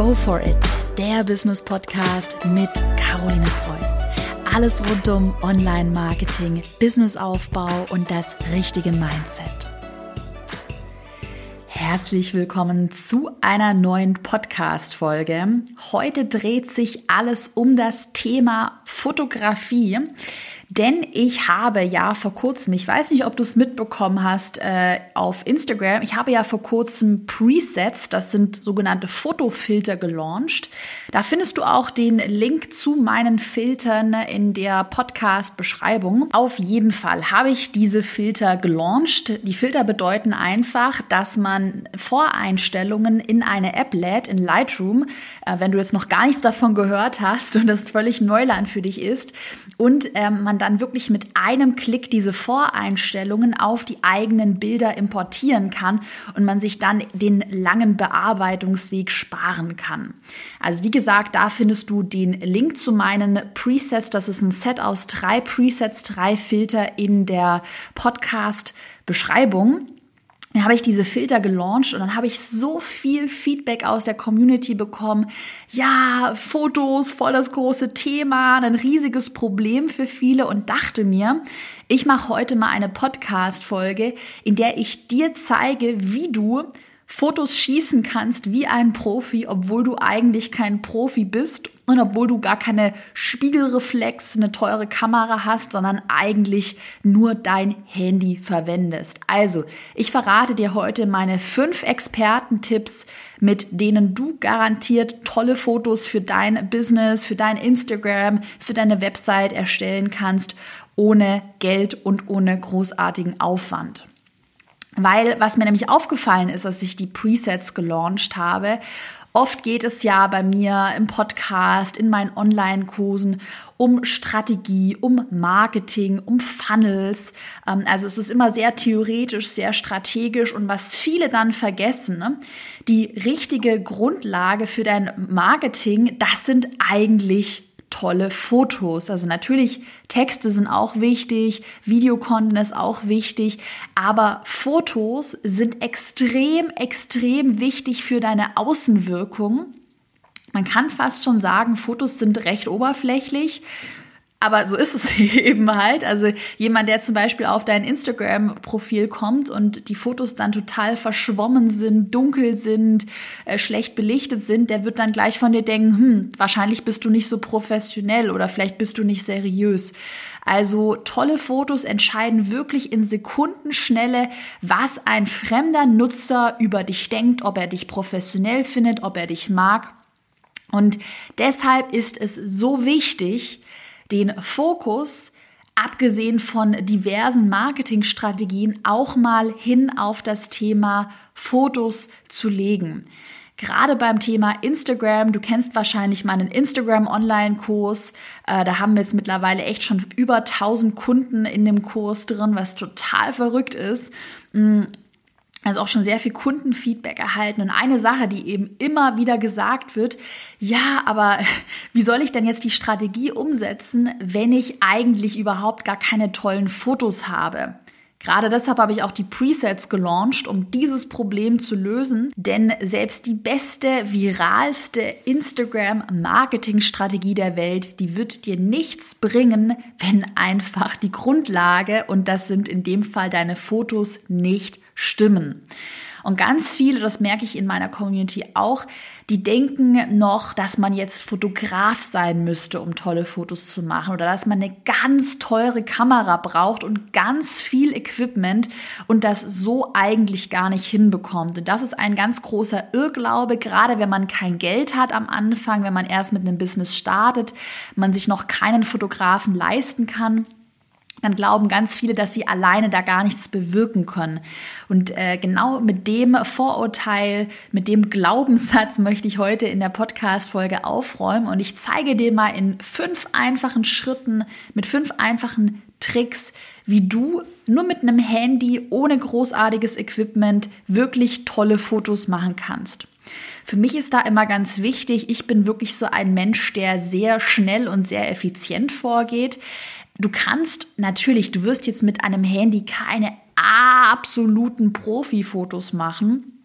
Go for it, der Business Podcast mit Caroline Preuß. Alles rund um Online-Marketing, Businessaufbau und das richtige Mindset. Herzlich willkommen zu einer neuen Podcast-Folge. Heute dreht sich alles um das Thema Fotografie. Denn ich habe ja vor kurzem, ich weiß nicht, ob du es mitbekommen hast äh, auf Instagram, ich habe ja vor kurzem Presets, das sind sogenannte Fotofilter gelauncht. Da findest du auch den Link zu meinen Filtern in der Podcast-Beschreibung. Auf jeden Fall habe ich diese Filter gelauncht. Die Filter bedeuten einfach, dass man Voreinstellungen in eine App lädt, in Lightroom, äh, wenn du jetzt noch gar nichts davon gehört hast und das völlig Neuland für dich ist. Und ähm, man dann wirklich mit einem Klick diese Voreinstellungen auf die eigenen Bilder importieren kann und man sich dann den langen Bearbeitungsweg sparen kann. Also wie gesagt, da findest du den Link zu meinen Presets. Das ist ein Set aus drei Presets, drei Filter in der Podcast-Beschreibung. Dann habe ich diese Filter gelauncht und dann habe ich so viel Feedback aus der Community bekommen. Ja, Fotos, voll das große Thema, ein riesiges Problem für viele und dachte mir, ich mache heute mal eine Podcast-Folge, in der ich dir zeige, wie du Fotos schießen kannst wie ein Profi, obwohl du eigentlich kein Profi bist und obwohl du gar keine Spiegelreflex, eine teure Kamera hast, sondern eigentlich nur dein Handy verwendest. Also, ich verrate dir heute meine fünf Expertentipps, mit denen du garantiert tolle Fotos für dein Business, für dein Instagram, für deine Website erstellen kannst, ohne Geld und ohne großartigen Aufwand. Weil was mir nämlich aufgefallen ist, als ich die Presets gelauncht habe, oft geht es ja bei mir im Podcast, in meinen Online-Kursen um Strategie, um Marketing, um Funnels. Ähm, also es ist immer sehr theoretisch, sehr strategisch und was viele dann vergessen, ne? die richtige Grundlage für dein Marketing, das sind eigentlich tolle Fotos. Also natürlich, Texte sind auch wichtig, Videocontent ist auch wichtig, aber Fotos sind extrem, extrem wichtig für deine Außenwirkung. Man kann fast schon sagen, Fotos sind recht oberflächlich. Aber so ist es eben halt. Also jemand, der zum Beispiel auf dein Instagram-Profil kommt und die Fotos dann total verschwommen sind, dunkel sind, äh, schlecht belichtet sind, der wird dann gleich von dir denken, hm, wahrscheinlich bist du nicht so professionell oder vielleicht bist du nicht seriös. Also tolle Fotos entscheiden wirklich in Sekundenschnelle, was ein fremder Nutzer über dich denkt, ob er dich professionell findet, ob er dich mag. Und deshalb ist es so wichtig, den Fokus abgesehen von diversen Marketingstrategien auch mal hin auf das Thema Fotos zu legen. Gerade beim Thema Instagram, du kennst wahrscheinlich meinen Instagram-Online-Kurs. Äh, da haben wir jetzt mittlerweile echt schon über 1000 Kunden in dem Kurs drin, was total verrückt ist. Also auch schon sehr viel Kundenfeedback erhalten. Und eine Sache, die eben immer wieder gesagt wird, ja, aber wie soll ich denn jetzt die Strategie umsetzen, wenn ich eigentlich überhaupt gar keine tollen Fotos habe? Gerade deshalb habe ich auch die Presets gelauncht, um dieses Problem zu lösen. Denn selbst die beste, viralste Instagram-Marketing-Strategie der Welt, die wird dir nichts bringen, wenn einfach die Grundlage, und das sind in dem Fall deine Fotos, nicht stimmen. Und ganz viele, das merke ich in meiner Community auch, die denken noch, dass man jetzt Fotograf sein müsste, um tolle Fotos zu machen oder dass man eine ganz teure Kamera braucht und ganz viel Equipment und das so eigentlich gar nicht hinbekommt. Und das ist ein ganz großer Irrglaube, gerade wenn man kein Geld hat am Anfang, wenn man erst mit einem Business startet, man sich noch keinen Fotografen leisten kann dann glauben ganz viele, dass sie alleine da gar nichts bewirken können. Und äh, genau mit dem Vorurteil, mit dem Glaubenssatz möchte ich heute in der Podcast-Folge aufräumen. Und ich zeige dir mal in fünf einfachen Schritten, mit fünf einfachen Tricks, wie du nur mit einem Handy ohne großartiges Equipment wirklich tolle Fotos machen kannst. Für mich ist da immer ganz wichtig, ich bin wirklich so ein Mensch, der sehr schnell und sehr effizient vorgeht. Du kannst natürlich, du wirst jetzt mit einem Handy keine absoluten Profi-Fotos machen.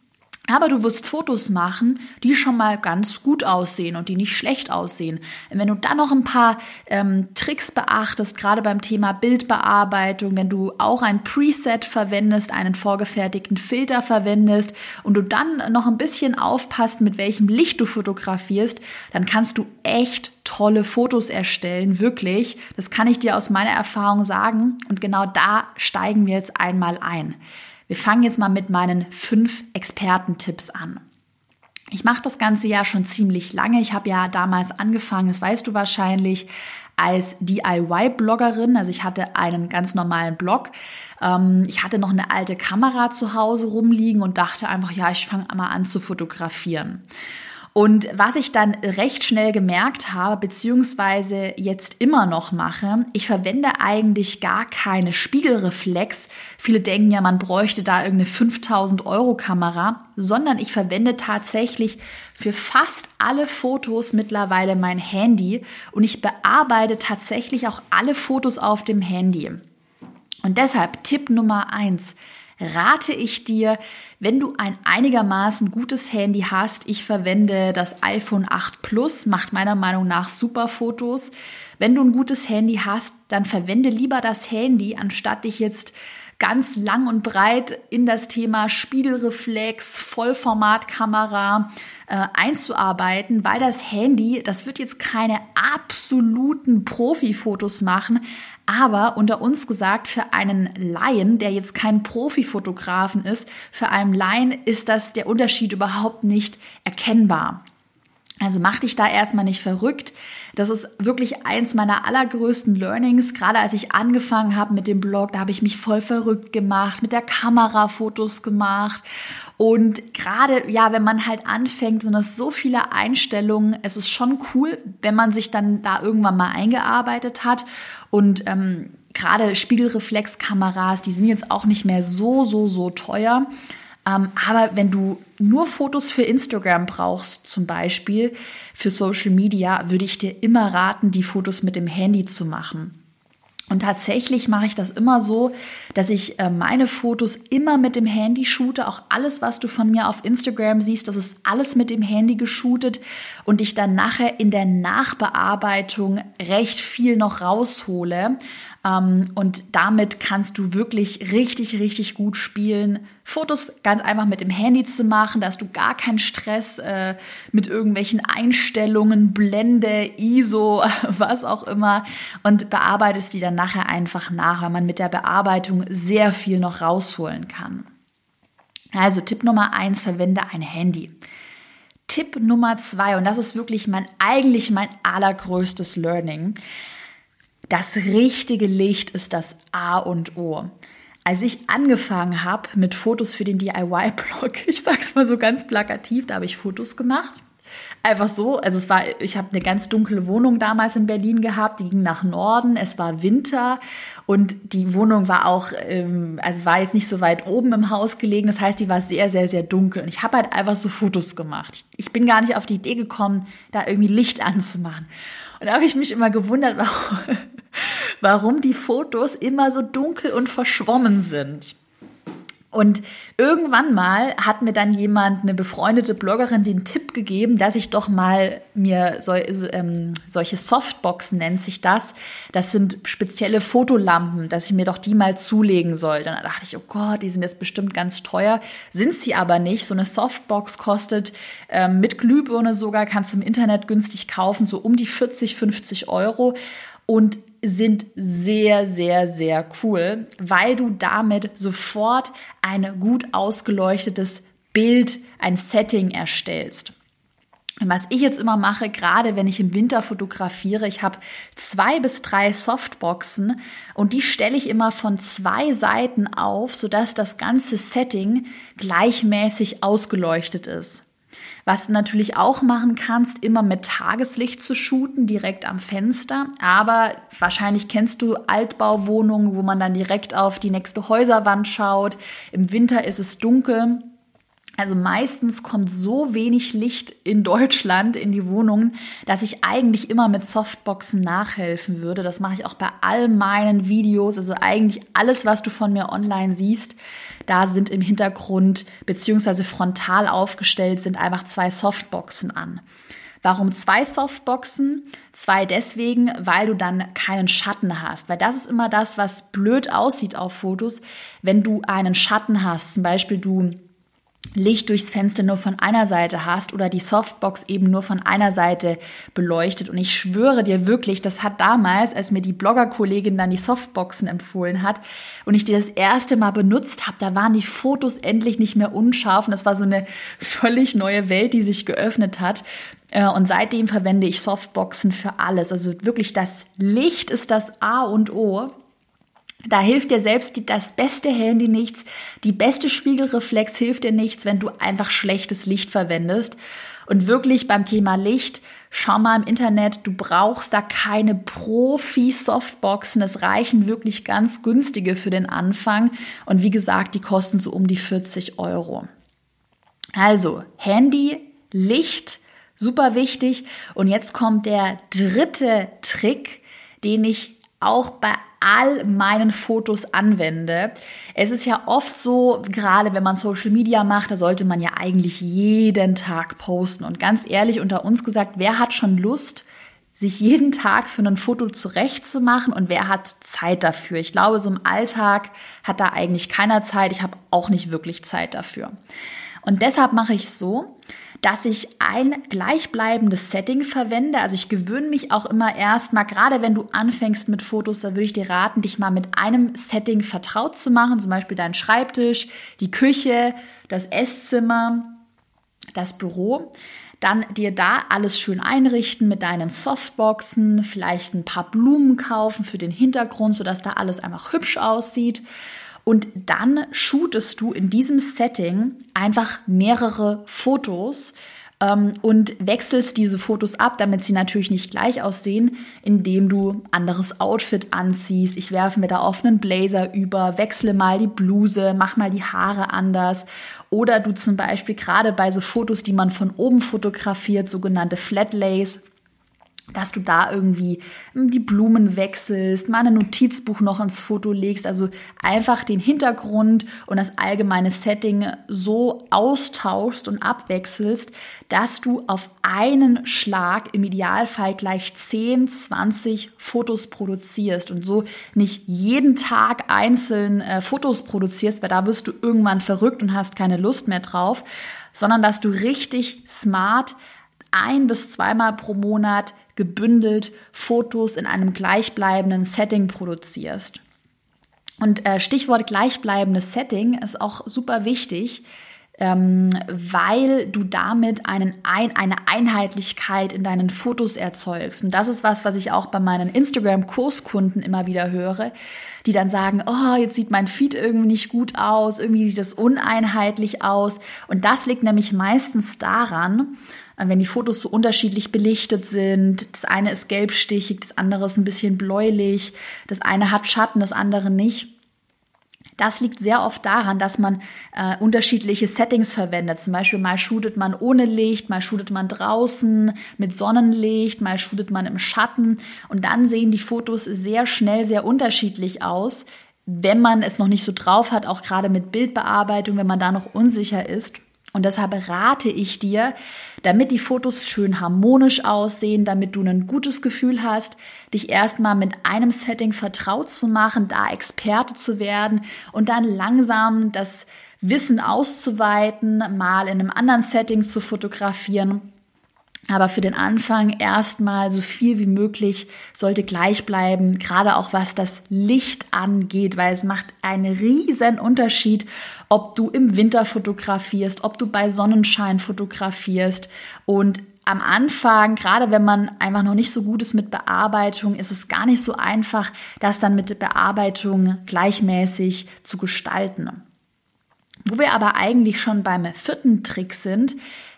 Aber du wirst Fotos machen, die schon mal ganz gut aussehen und die nicht schlecht aussehen. Wenn du dann noch ein paar ähm, Tricks beachtest, gerade beim Thema Bildbearbeitung, wenn du auch ein Preset verwendest, einen vorgefertigten Filter verwendest und du dann noch ein bisschen aufpasst, mit welchem Licht du fotografierst, dann kannst du echt tolle Fotos erstellen, wirklich. Das kann ich dir aus meiner Erfahrung sagen. Und genau da steigen wir jetzt einmal ein. Wir fangen jetzt mal mit meinen fünf Expertentipps an. Ich mache das ganze ja schon ziemlich lange. Ich habe ja damals angefangen, das weißt du wahrscheinlich, als DIY-Bloggerin. Also ich hatte einen ganz normalen Blog. Ähm, ich hatte noch eine alte Kamera zu Hause rumliegen und dachte einfach, ja, ich fange mal an zu fotografieren. Und was ich dann recht schnell gemerkt habe, beziehungsweise jetzt immer noch mache, ich verwende eigentlich gar keine Spiegelreflex. Viele denken ja, man bräuchte da irgendeine 5000 Euro Kamera, sondern ich verwende tatsächlich für fast alle Fotos mittlerweile mein Handy und ich bearbeite tatsächlich auch alle Fotos auf dem Handy. Und deshalb Tipp Nummer eins rate ich dir, wenn du ein einigermaßen gutes Handy hast, ich verwende das iPhone 8 Plus, macht meiner Meinung nach super Fotos. Wenn du ein gutes Handy hast, dann verwende lieber das Handy, anstatt dich jetzt ganz lang und breit in das Thema Spiegelreflex, Vollformatkamera äh, einzuarbeiten, weil das Handy, das wird jetzt keine absoluten Profifotos machen, aber unter uns gesagt, für einen Laien, der jetzt kein Profifotografen ist, für einen Laien ist das der Unterschied überhaupt nicht erkennbar. Also mach dich da erstmal nicht verrückt. Das ist wirklich eins meiner allergrößten Learnings. Gerade als ich angefangen habe mit dem Blog, da habe ich mich voll verrückt gemacht, mit der Kamera Fotos gemacht. Und gerade, ja, wenn man halt anfängt, sind das so viele Einstellungen. Es ist schon cool, wenn man sich dann da irgendwann mal eingearbeitet hat. Und ähm, gerade Spiegelreflexkameras, die sind jetzt auch nicht mehr so, so, so teuer. Ähm, aber wenn du nur Fotos für Instagram brauchst, zum Beispiel für Social Media, würde ich dir immer raten, die Fotos mit dem Handy zu machen. Und tatsächlich mache ich das immer so, dass ich äh, meine Fotos immer mit dem Handy shoote. Auch alles, was du von mir auf Instagram siehst, das ist alles mit dem Handy geshootet und ich dann nachher in der Nachbearbeitung recht viel noch raushole. Ähm, und damit kannst du wirklich richtig, richtig gut spielen. Fotos ganz einfach mit dem Handy zu machen, da hast du gar keinen Stress äh, mit irgendwelchen Einstellungen, Blende, ISO, was auch immer und bearbeitest die dann nachher einfach nach, weil man mit der Bearbeitung sehr viel noch rausholen kann. Also Tipp Nummer eins, verwende ein Handy. Tipp Nummer zwei, und das ist wirklich mein, eigentlich mein allergrößtes Learning. Das richtige Licht ist das A und O. Als ich angefangen habe mit Fotos für den DIY-Blog, ich sag's mal so ganz plakativ, da habe ich Fotos gemacht. Einfach so, also es war, ich habe eine ganz dunkle Wohnung damals in Berlin gehabt, die ging nach Norden, es war Winter und die Wohnung war auch, ähm, also war jetzt nicht so weit oben im Haus gelegen, das heißt, die war sehr, sehr, sehr dunkel und ich habe halt einfach so Fotos gemacht. Ich, ich bin gar nicht auf die Idee gekommen, da irgendwie Licht anzumachen. Und da habe ich mich immer gewundert, warum, warum die Fotos immer so dunkel und verschwommen sind. Und irgendwann mal hat mir dann jemand, eine befreundete Bloggerin, den Tipp gegeben, dass ich doch mal mir so, ähm, solche Softboxen nennt sich das. Das sind spezielle Fotolampen, dass ich mir doch die mal zulegen soll. Dann dachte ich, oh Gott, die sind jetzt bestimmt ganz teuer. Sind sie aber nicht. So eine Softbox kostet ähm, mit Glühbirne sogar, kannst du im Internet günstig kaufen, so um die 40, 50 Euro. Und sind sehr, sehr, sehr cool, weil du damit sofort ein gut ausgeleuchtetes Bild, ein Setting erstellst. Was ich jetzt immer mache, gerade wenn ich im Winter fotografiere, ich habe zwei bis drei Softboxen und die stelle ich immer von zwei Seiten auf, sodass das ganze Setting gleichmäßig ausgeleuchtet ist. Was du natürlich auch machen kannst, immer mit Tageslicht zu shooten, direkt am Fenster. Aber wahrscheinlich kennst du Altbauwohnungen, wo man dann direkt auf die nächste Häuserwand schaut. Im Winter ist es dunkel. Also meistens kommt so wenig Licht in Deutschland in die Wohnungen, dass ich eigentlich immer mit Softboxen nachhelfen würde. Das mache ich auch bei all meinen Videos. Also eigentlich alles, was du von mir online siehst, da sind im Hintergrund beziehungsweise frontal aufgestellt sind einfach zwei Softboxen an. Warum zwei Softboxen? Zwei deswegen, weil du dann keinen Schatten hast. Weil das ist immer das, was blöd aussieht auf Fotos, wenn du einen Schatten hast. Zum Beispiel du Licht durchs Fenster nur von einer Seite hast oder die Softbox eben nur von einer Seite beleuchtet. Und ich schwöre dir wirklich, das hat damals, als mir die Blogger-Kollegin dann die Softboxen empfohlen hat und ich die das erste Mal benutzt habe, da waren die Fotos endlich nicht mehr unscharf und das war so eine völlig neue Welt, die sich geöffnet hat. Äh, und seitdem verwende ich Softboxen für alles. Also wirklich das Licht ist das A und O. Da hilft dir selbst die, das beste Handy nichts, die beste Spiegelreflex hilft dir nichts, wenn du einfach schlechtes Licht verwendest. Und wirklich beim Thema Licht, schau mal im Internet, du brauchst da keine Profi-Softboxen. Es reichen wirklich ganz günstige für den Anfang. Und wie gesagt, die kosten so um die 40 Euro. Also, Handy, Licht, super wichtig. Und jetzt kommt der dritte Trick, den ich auch bei all meinen Fotos anwende. Es ist ja oft so, gerade wenn man Social Media macht, da sollte man ja eigentlich jeden Tag posten. Und ganz ehrlich unter uns gesagt, wer hat schon Lust, sich jeden Tag für ein Foto zurechtzumachen und wer hat Zeit dafür? Ich glaube, so im Alltag hat da eigentlich keiner Zeit. Ich habe auch nicht wirklich Zeit dafür. Und deshalb mache ich es so, dass ich ein gleichbleibendes Setting verwende. Also ich gewöhne mich auch immer erstmal, gerade wenn du anfängst mit Fotos, da würde ich dir raten, dich mal mit einem Setting vertraut zu machen. Zum Beispiel deinen Schreibtisch, die Küche, das Esszimmer, das Büro dann dir da alles schön einrichten mit deinen Softboxen, vielleicht ein paar Blumen kaufen für den Hintergrund, sodass da alles einfach hübsch aussieht. Und dann shootest du in diesem Setting einfach mehrere Fotos ähm, und wechselst diese Fotos ab, damit sie natürlich nicht gleich aussehen, indem du anderes Outfit anziehst. Ich werfe mir da offenen Blazer über, wechsle mal die Bluse, mach mal die Haare anders. Oder du zum Beispiel gerade bei so Fotos, die man von oben fotografiert, sogenannte Flatlays, dass du da irgendwie hm, die Blumen wechselst, mal ein Notizbuch noch ins Foto legst, also einfach den Hintergrund und das allgemeine Setting so austauschst und abwechselst, dass du auf einen Schlag im Idealfall gleich 10, 20 Fotos produzierst und so nicht jeden Tag einzeln äh, Fotos produzierst, weil da wirst du irgendwann verrückt und hast keine Lust mehr drauf, sondern dass du richtig smart ein bis zweimal pro Monat gebündelt Fotos in einem gleichbleibenden Setting produzierst. Und äh, Stichwort gleichbleibendes Setting ist auch super wichtig, ähm, weil du damit einen ein, eine Einheitlichkeit in deinen Fotos erzeugst. Und das ist was, was ich auch bei meinen Instagram-Kurskunden immer wieder höre, die dann sagen, oh, jetzt sieht mein Feed irgendwie nicht gut aus, irgendwie sieht es uneinheitlich aus. Und das liegt nämlich meistens daran, wenn die Fotos so unterschiedlich belichtet sind. Das eine ist gelbstichig, das andere ist ein bisschen bläulich, das eine hat Schatten, das andere nicht. Das liegt sehr oft daran, dass man äh, unterschiedliche Settings verwendet. Zum Beispiel mal shootet man ohne Licht, mal shootet man draußen mit Sonnenlicht, mal shootet man im Schatten. Und dann sehen die Fotos sehr schnell sehr unterschiedlich aus, wenn man es noch nicht so drauf hat, auch gerade mit Bildbearbeitung, wenn man da noch unsicher ist. Und deshalb rate ich dir, damit die Fotos schön harmonisch aussehen, damit du ein gutes Gefühl hast, dich erstmal mit einem Setting vertraut zu machen, da Experte zu werden und dann langsam das Wissen auszuweiten, mal in einem anderen Setting zu fotografieren aber für den Anfang erstmal so viel wie möglich sollte gleich bleiben, gerade auch was das Licht angeht, weil es macht einen riesen Unterschied, ob du im Winter fotografierst, ob du bei Sonnenschein fotografierst und am Anfang, gerade wenn man einfach noch nicht so gut ist mit Bearbeitung, ist es gar nicht so einfach, das dann mit Bearbeitung gleichmäßig zu gestalten. Wo wir aber eigentlich schon beim vierten Trick sind,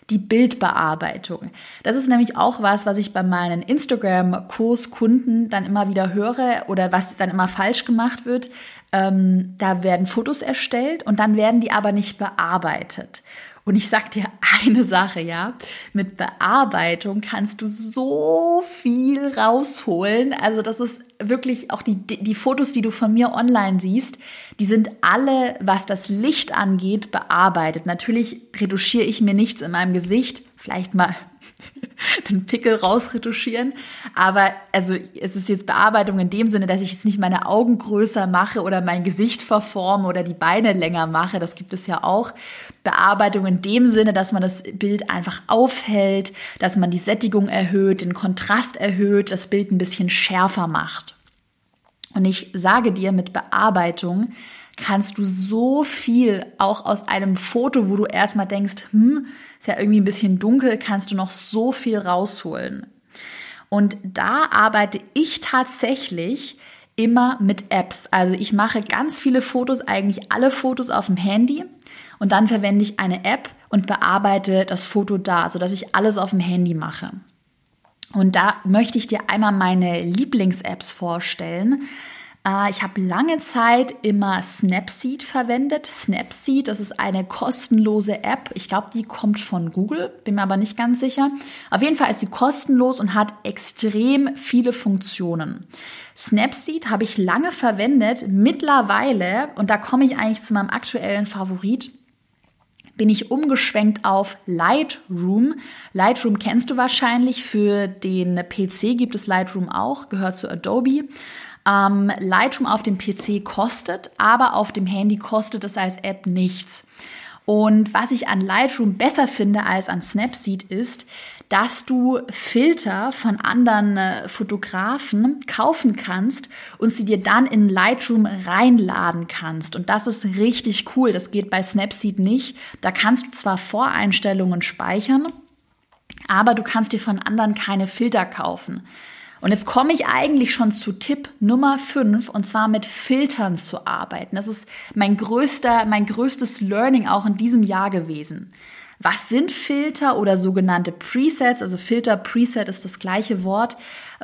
die Bildbearbeitung. Das ist nämlich auch was, was ich bei meinen Instagram-Kurskunden dann immer wieder höre oder was dann immer falsch gemacht wird. Ähm, da werden Fotos erstellt und dann werden die aber nicht bearbeitet. Und ich sag dir eine Sache, ja. Mit Bearbeitung kannst du so viel rausholen. Also das ist wirklich auch die, die Fotos, die du von mir online siehst, die sind alle, was das Licht angeht, bearbeitet. Natürlich retuschiere ich mir nichts in meinem Gesicht. Vielleicht mal den Pickel rausretuschieren. Aber also es ist jetzt Bearbeitung in dem Sinne, dass ich jetzt nicht meine Augen größer mache oder mein Gesicht verforme oder die Beine länger mache. Das gibt es ja auch. Bearbeitung in dem Sinne, dass man das Bild einfach aufhält, dass man die Sättigung erhöht, den Kontrast erhöht, das Bild ein bisschen schärfer macht. Und ich sage dir, mit Bearbeitung kannst du so viel auch aus einem Foto, wo du erstmal denkst, hm, ist ja irgendwie ein bisschen dunkel, kannst du noch so viel rausholen. Und da arbeite ich tatsächlich immer mit Apps. Also ich mache ganz viele Fotos, eigentlich alle Fotos auf dem Handy und dann verwende ich eine App und bearbeite das Foto da, sodass ich alles auf dem Handy mache. Und da möchte ich dir einmal meine Lieblings-Apps vorstellen. Äh, ich habe lange Zeit immer Snapseed verwendet. Snapseed, das ist eine kostenlose App. Ich glaube, die kommt von Google, bin mir aber nicht ganz sicher. Auf jeden Fall ist sie kostenlos und hat extrem viele Funktionen. Snapseed habe ich lange verwendet. Mittlerweile, und da komme ich eigentlich zu meinem aktuellen Favorit, bin ich umgeschwenkt auf Lightroom. Lightroom kennst du wahrscheinlich. Für den PC gibt es Lightroom auch, gehört zu Adobe. Ähm, Lightroom auf dem PC kostet, aber auf dem Handy kostet es als App nichts. Und was ich an Lightroom besser finde als an Snapseed ist, dass du Filter von anderen äh, Fotografen kaufen kannst und sie dir dann in Lightroom reinladen kannst. Und das ist richtig cool. Das geht bei Snapseed nicht. Da kannst du zwar Voreinstellungen speichern, aber du kannst dir von anderen keine Filter kaufen. Und jetzt komme ich eigentlich schon zu Tipp Nummer 5 und zwar mit Filtern zu arbeiten. Das ist mein größter, mein größtes Learning auch in diesem Jahr gewesen. Was sind Filter oder sogenannte Presets? Also Filter, Preset ist das gleiche Wort,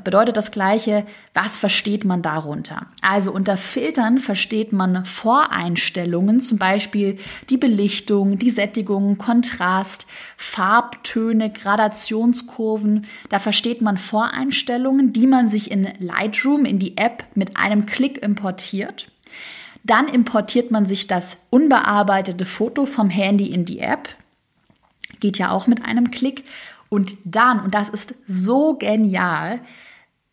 bedeutet das gleiche. Was versteht man darunter? Also unter Filtern versteht man Voreinstellungen, zum Beispiel die Belichtung, die Sättigung, Kontrast, Farbtöne, Gradationskurven. Da versteht man Voreinstellungen, die man sich in Lightroom, in die App mit einem Klick importiert. Dann importiert man sich das unbearbeitete Foto vom Handy in die App geht ja auch mit einem Klick. Und dann, und das ist so genial,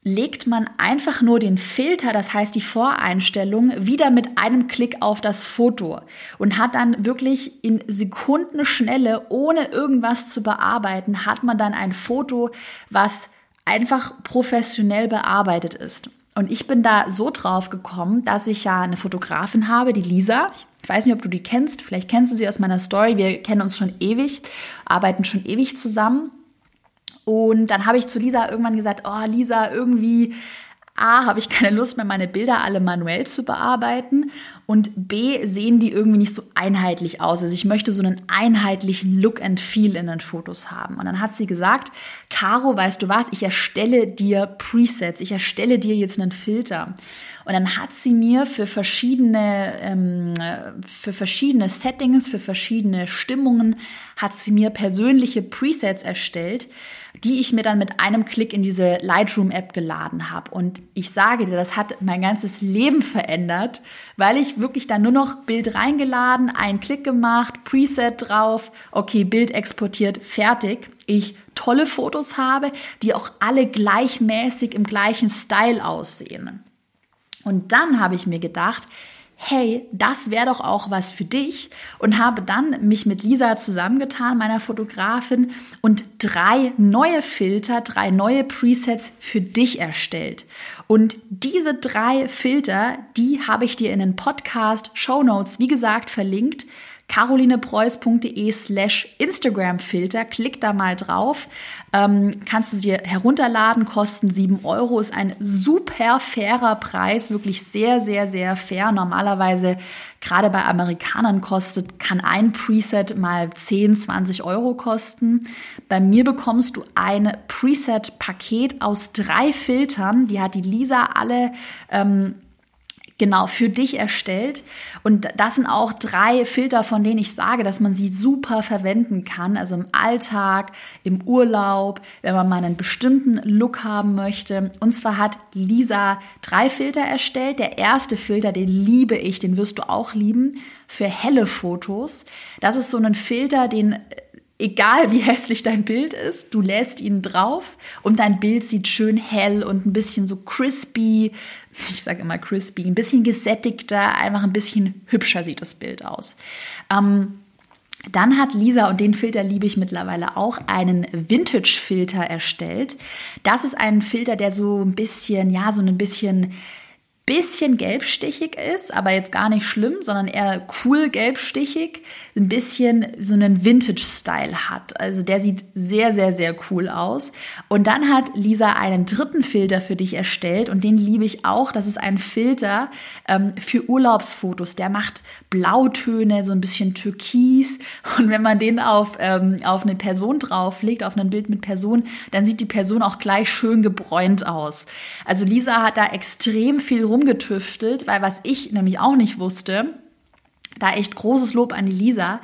legt man einfach nur den Filter, das heißt die Voreinstellung, wieder mit einem Klick auf das Foto und hat dann wirklich in Sekundenschnelle, ohne irgendwas zu bearbeiten, hat man dann ein Foto, was einfach professionell bearbeitet ist. Und ich bin da so drauf gekommen, dass ich ja eine Fotografin habe, die Lisa. Ich weiß nicht, ob du die kennst. Vielleicht kennst du sie aus meiner Story. Wir kennen uns schon ewig, arbeiten schon ewig zusammen. Und dann habe ich zu Lisa irgendwann gesagt, oh Lisa, irgendwie A, habe ich keine Lust mehr, meine Bilder alle manuell zu bearbeiten und B, sehen die irgendwie nicht so einheitlich aus. Also ich möchte so einen einheitlichen Look and Feel in den Fotos haben. Und dann hat sie gesagt, Caro, weißt du was, ich erstelle dir Presets, ich erstelle dir jetzt einen Filter. Und dann hat sie mir für verschiedene, ähm, für verschiedene Settings, für verschiedene Stimmungen, hat sie mir persönliche Presets erstellt, die ich mir dann mit einem Klick in diese Lightroom-App geladen habe. Und ich sage dir, das hat mein ganzes Leben verändert, weil ich wirklich dann nur noch Bild reingeladen, einen Klick gemacht, Preset drauf, okay, Bild exportiert, fertig. Ich tolle Fotos habe, die auch alle gleichmäßig im gleichen Style aussehen. Und dann habe ich mir gedacht, hey, das wäre doch auch was für dich und habe dann mich mit Lisa zusammengetan, meiner Fotografin, und drei neue Filter, drei neue Presets für dich erstellt. Und diese drei Filter, die habe ich dir in den Podcast Show Notes, wie gesagt, verlinkt carolinepreuß.de slash Instagram-Filter. Klick da mal drauf. Ähm, kannst du dir herunterladen, kosten 7 Euro, ist ein super fairer Preis, wirklich sehr, sehr, sehr fair. Normalerweise, gerade bei Amerikanern kostet, kann ein Preset mal 10, 20 Euro kosten. Bei mir bekommst du ein Preset-Paket aus drei Filtern. Die hat die Lisa alle ähm, genau für dich erstellt. Und das sind auch drei Filter, von denen ich sage, dass man sie super verwenden kann. Also im Alltag, im Urlaub, wenn man mal einen bestimmten Look haben möchte. Und zwar hat Lisa drei Filter erstellt. Der erste Filter, den liebe ich, den wirst du auch lieben, für helle Fotos. Das ist so ein Filter, den egal wie hässlich dein Bild ist, du lädst ihn drauf und dein Bild sieht schön hell und ein bisschen so crispy, ich sage immer crispy, ein bisschen gesättigter, einfach ein bisschen hübscher sieht das Bild aus. Ähm, dann hat Lisa, und den Filter liebe ich mittlerweile auch, einen Vintage-Filter erstellt. Das ist ein Filter, der so ein bisschen, ja, so ein bisschen bisschen gelbstichig ist, aber jetzt gar nicht schlimm, sondern eher cool gelbstichig, ein bisschen so einen Vintage-Style hat. Also der sieht sehr, sehr, sehr cool aus. Und dann hat Lisa einen dritten Filter für dich erstellt und den liebe ich auch. Das ist ein Filter ähm, für Urlaubsfotos. Der macht Blautöne, so ein bisschen Türkis. Und wenn man den auf, ähm, auf eine Person drauflegt, auf ein Bild mit Person, dann sieht die Person auch gleich schön gebräunt aus. Also Lisa hat da extrem viel rumgetüftelt, weil was ich nämlich auch nicht wusste, da echt großes Lob an die Lisa,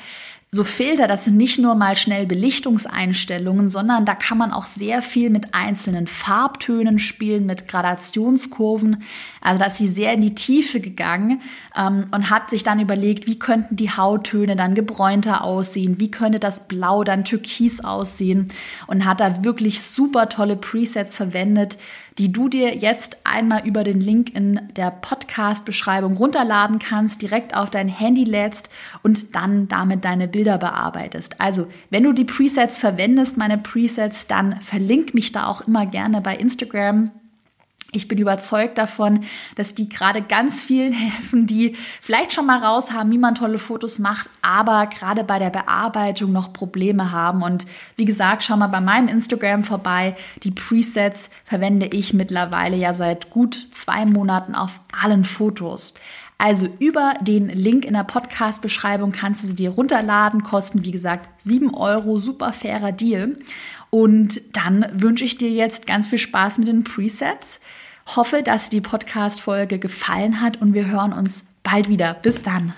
so Filter, das sind nicht nur mal schnell Belichtungseinstellungen, sondern da kann man auch sehr viel mit einzelnen Farbtönen spielen, mit Gradationskurven. Also da ist sie sehr in die Tiefe gegangen ähm, und hat sich dann überlegt, wie könnten die Hauttöne dann gebräunter aussehen, wie könnte das Blau dann türkis aussehen und hat da wirklich super tolle Presets verwendet, die du dir jetzt einmal über den Link in der Podcast-Beschreibung runterladen kannst, direkt auf dein Handy lädst und dann damit deine Bilder bearbeitest. Also, wenn du die Presets verwendest, meine Presets, dann verlink mich da auch immer gerne bei Instagram ich bin überzeugt davon, dass die gerade ganz vielen helfen, die vielleicht schon mal raus haben, wie man tolle Fotos macht, aber gerade bei der Bearbeitung noch Probleme haben. Und wie gesagt, schau mal bei meinem Instagram vorbei. Die Presets verwende ich mittlerweile ja seit gut zwei Monaten auf allen Fotos. Also über den Link in der Podcast-Beschreibung kannst du sie dir runterladen, kosten wie gesagt 7 Euro, super fairer Deal. Und dann wünsche ich dir jetzt ganz viel Spaß mit den Presets. Hoffe, dass die Podcast-Folge gefallen hat und wir hören uns bald wieder. Bis dann.